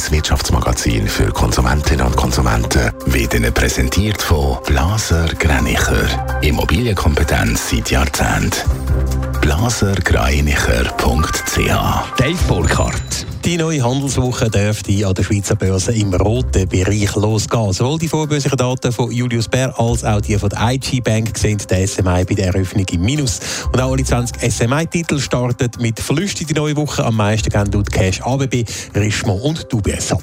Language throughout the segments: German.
1 Wirtschaftsmagazin für Konsumentinnen und Konsumenten wird Ihnen präsentiert von Blaser Greinicher. Immobilienkompetenz seit Jahrzehnten. blasergreinicher.ch Dave Burkhardt. Die neue Handelswoche dürfte an der Schweizer Börse im roten Bereich losgehen. Sowohl die vorbörslichen Daten von Julius Baer als auch die von der IG Bank sehen die SMI bei der Eröffnung im Minus. Und auch alle 20 SMI-Titel starten mit Verlusten die neue Woche. Am meisten gehen dort Cash ABB, Richemont und UBS ab.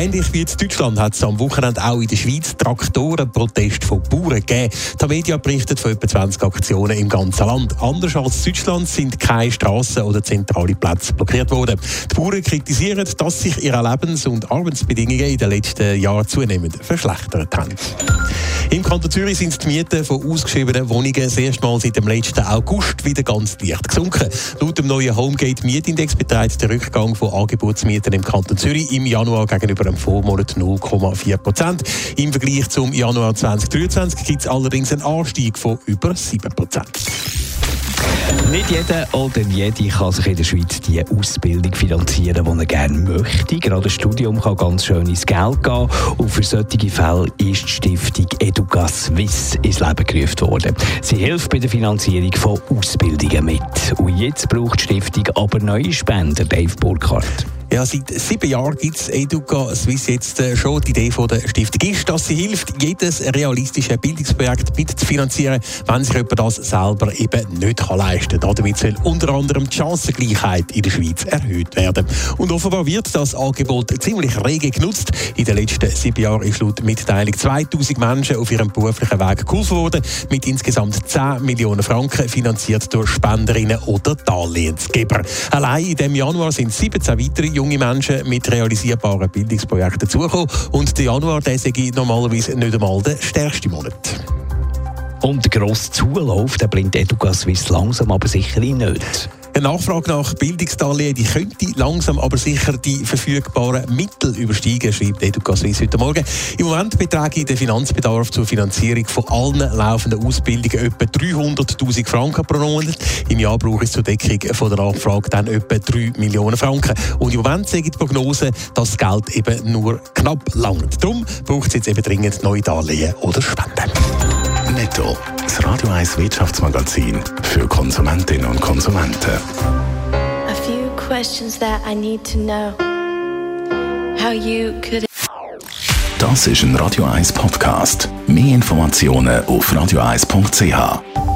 Ähnlich wie in Deutschland hat es am Wochenende auch in der Schweiz Traktorenproteste von Bauern gegeben. Die Media berichtet von etwa 20 Aktionen im ganzen Land. Anders als in Deutschland sind keine Straßen oder zentrale Plätze blockiert worden. Die Bauern kritisieren, dass sich ihre Lebens- und Arbeitsbedingungen in den letzten Jahren zunehmend verschlechtert haben. Im Kanton Zürich sind die Mieten von ausgeschriebenen Wohnungen das erste Mal seit dem letzten August wieder ganz leicht gesunken. Laut dem neuen Homegate Mietindex beträgt der Rückgang von Angebotsmieten im Kanton Zürich im Januar gegenüber dem Vormonat 0,4 Prozent. Im Vergleich zum Januar 2023 gibt es allerdings einen Anstieg von über 7 Prozent. Nicht jeder oder jede kann sich in der Schweiz die Ausbildung finanzieren, die er gerne möchte. Gerade das Studium kann ganz schön ins Geld gehen. Und für solche Fälle ist die Stiftung Educa Swiss ins Leben gerufen worden. Sie hilft bei der Finanzierung von Ausbildungen mit. Und jetzt braucht die Stiftung aber neue Spender, Dave Burkhardt. Ja, seit sieben Jahren gibt es Educa Swiss jetzt äh, schon. Die Idee von der Stiftung ist, dass sie hilft, jedes realistische Bildungsprojekt mitzufinanzieren, wenn sich jemand das selber eben nicht kann leisten kann. Damit soll unter anderem die Chancengleichheit in der Schweiz erhöht werden. Und offenbar wird das Angebot ziemlich rege genutzt. In den letzten sieben Jahren ist laut Mitteilung 2000 Menschen auf ihrem beruflichen Weg geholfen worden, mit insgesamt 10 Millionen Franken finanziert durch Spenderinnen oder Darlehensgeber. Allein in dem Januar sind 17 weitere junge Menschen mit realisierbaren Bildungsprojekten dazugekommen. Und der Januar, der sei normalerweise nicht einmal der stärkste Monat. Und der grosse Zulauf, der bringt Educa Swiss langsam aber sicher nicht. Die Nachfrage nach Bildungsdarlehen die könnte langsam aber sicher die verfügbaren Mittel übersteigen, schreibt Educa Suisse heute Morgen. Im Moment beträgt der Finanzbedarf zur Finanzierung von allen laufenden Ausbildungen etwa 300'000 Franken pro Monat. Im Jahr braucht es zur Deckung von der Nachfrage dann etwa 3 Millionen Franken. Und im Moment sagen die Prognose, dass das Geld eben nur knapp langt. Darum braucht es jetzt eben dringend neue Darlehen oder Spenden. Netto, das Radio 1 Wirtschaftsmagazin für Konsumentinnen und Konsumenten. A few questions that I need to know. How you could. Das ist ein Radio 1 Podcast. Mehr Informationen auf radio1.ch.